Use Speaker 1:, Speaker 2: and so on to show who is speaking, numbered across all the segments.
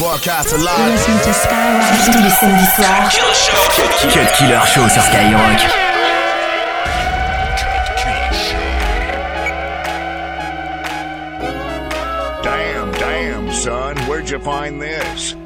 Speaker 1: Broadcast live. Tous les samedis soirs.
Speaker 2: Cut Killer Show sur Skyrock.
Speaker 3: Damn, damn, son, where'd you find this?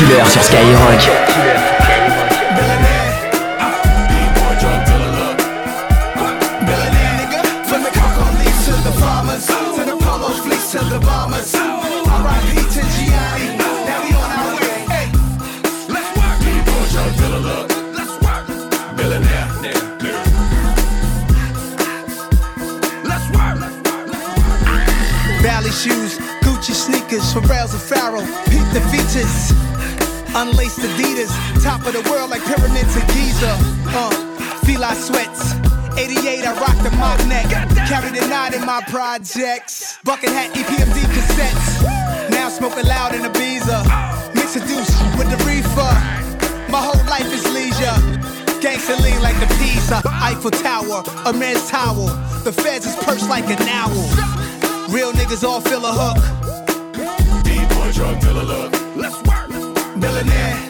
Speaker 2: Killer sur Skyrock.
Speaker 4: Top of the world like pyramids of Giza. Uh, Fila sweats. 88, I rocked the mock neck. Carry the knot in my projects. Bucket hat, EPMD cassettes. Now smoking loud in Ibiza. Mix a deuce with the reefer. My whole life is leisure. Gangsta lean like the pizza. Eiffel Tower, a man's towel. The feds is perched like an owl. Real niggas all feel a hook.
Speaker 3: D-boy drug dealer look. Let's work.
Speaker 4: Millionaire.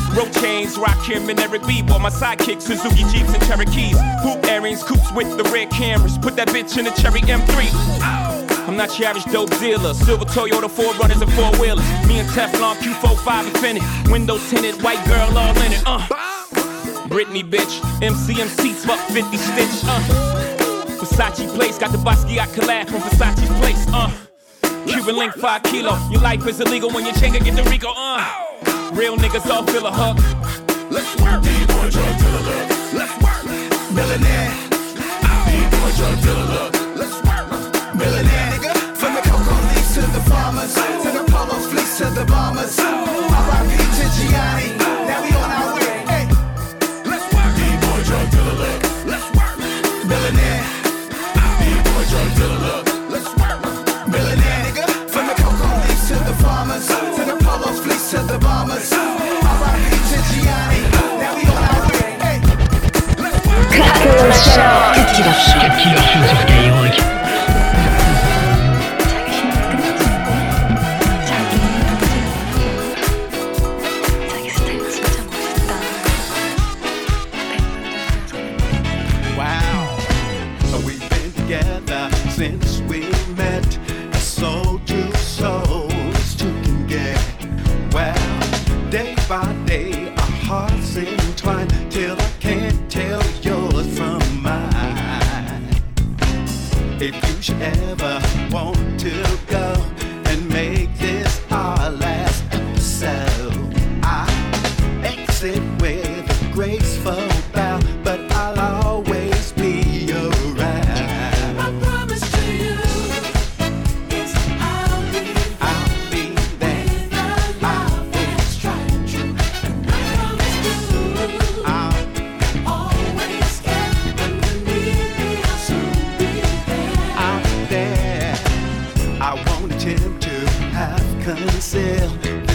Speaker 5: Rope chains, Rakim and Eric B. Bought my sidekick, Suzuki Jeeps and Cherokees. Hoop earrings, coops with the red cameras. Put that bitch in a Cherry M3. I'm not your average dope dealer. Silver Toyota, four runners and four wheelers. Me and Teflon, Q45 Infiniti. Windows tinted, white girl all in it. Uh. Britney, bitch. MCM seats, fuck 50 stitch, uh. Versace place, got the Basquiat collab from Versace's place, uh. Cuban link, 5 kilo. Your life is illegal when you change it, get the Rico, uh. Real niggas all feel a hook.
Speaker 6: Let's work. D-boy drug dealer. Let's work. Millionaire. D-boy drug dealer want to go. I won't attempt to
Speaker 1: have conceal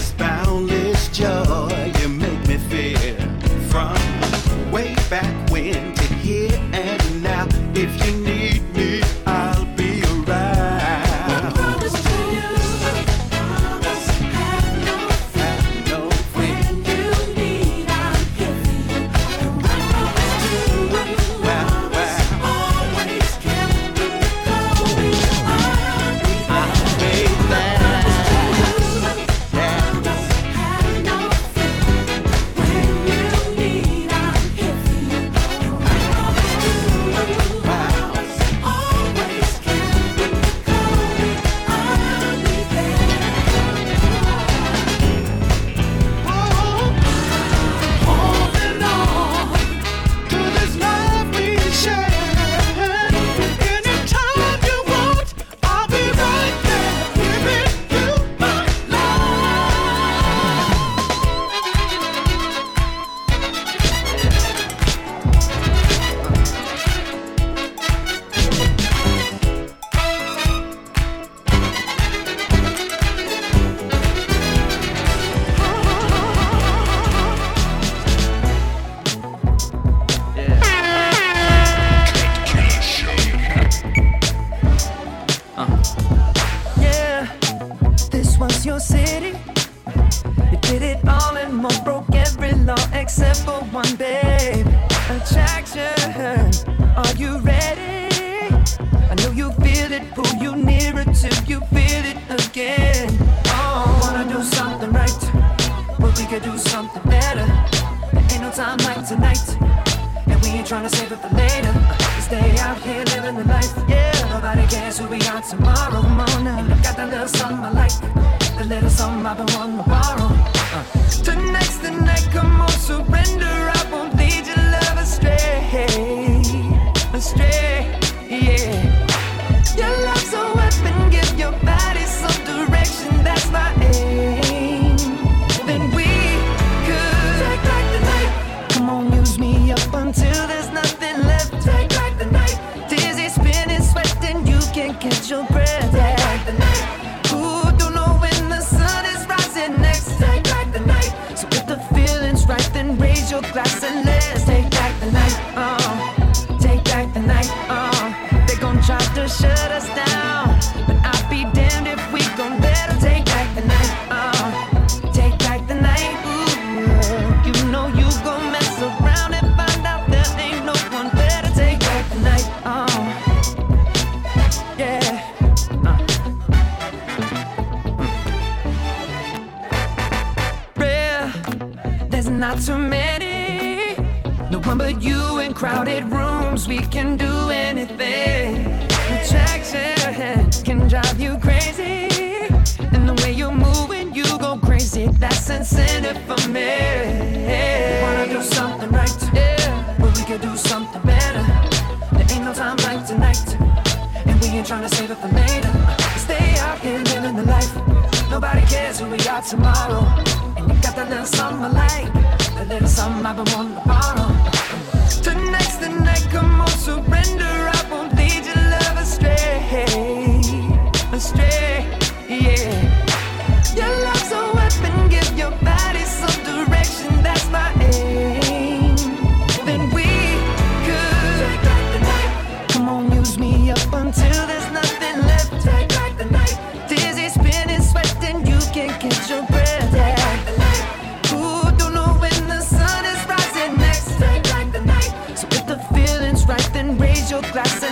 Speaker 1: was your city. You did it all and more,
Speaker 7: broke every law except for one, babe. Attraction, are you ready? I know you feel it, pull you nearer till you feel it again. Oh, wanna do something right, but we could do something better. There ain't no time like tonight, and we ain't trying to save it for later. Stay out here living the life, yeah. Nobody cares who we are tomorrow morning. And I got that little something I like, the little something I've been wanting to borrow. Uh. Tonight's the night, come on, surrender. not too many. No one but you in crowded rooms. We can do anything. The can drive you crazy, and the way you move when you go crazy. That's incentive for me. We wanna do something right, yeah. but we could do something better. There ain't no
Speaker 8: time like tonight, and we ain't trying to save it for later. Stay out here living the life. Nobody cares who we are tomorrow. I'm, not the one. special glass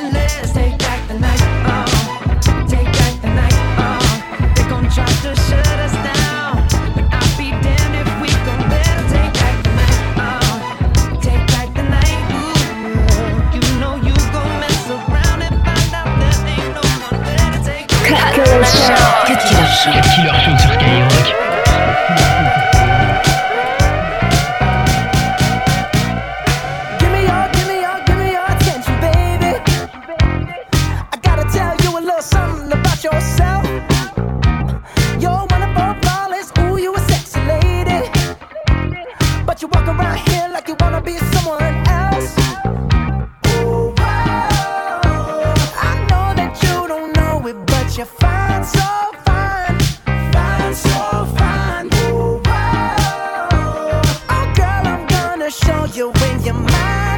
Speaker 8: show you when you're mine.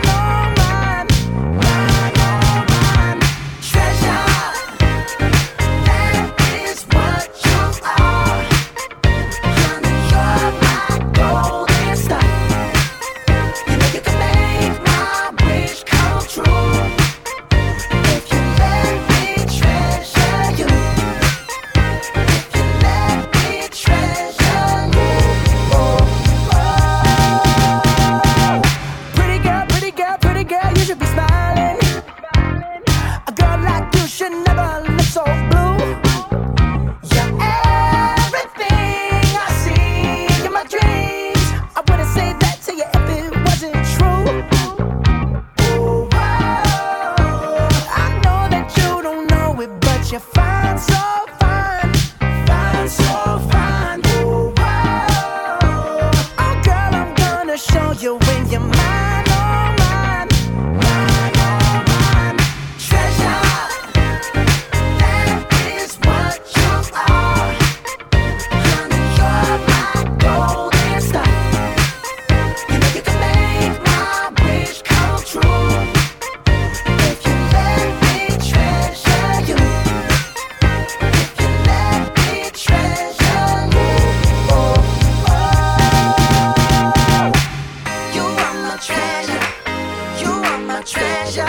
Speaker 8: treasure.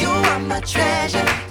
Speaker 8: You are my treasure.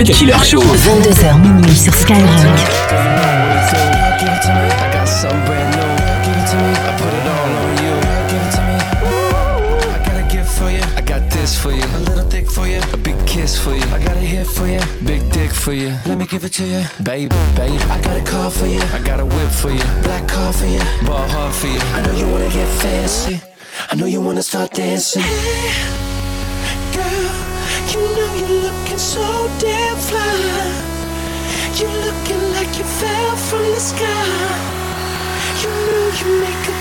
Speaker 2: Cut Killer Show.
Speaker 1: 22h minuit sur Skyrock.
Speaker 9: for you, big dick for you. Let me give it to you, baby, baby. I got a car for you, I got a whip for you, black car for you, ball hard for you. I know you wanna get fancy, I know you wanna start dancing.
Speaker 8: Hey, girl. You know you're looking so damn fly.
Speaker 1: You're looking like you fell from the sky. You know you make a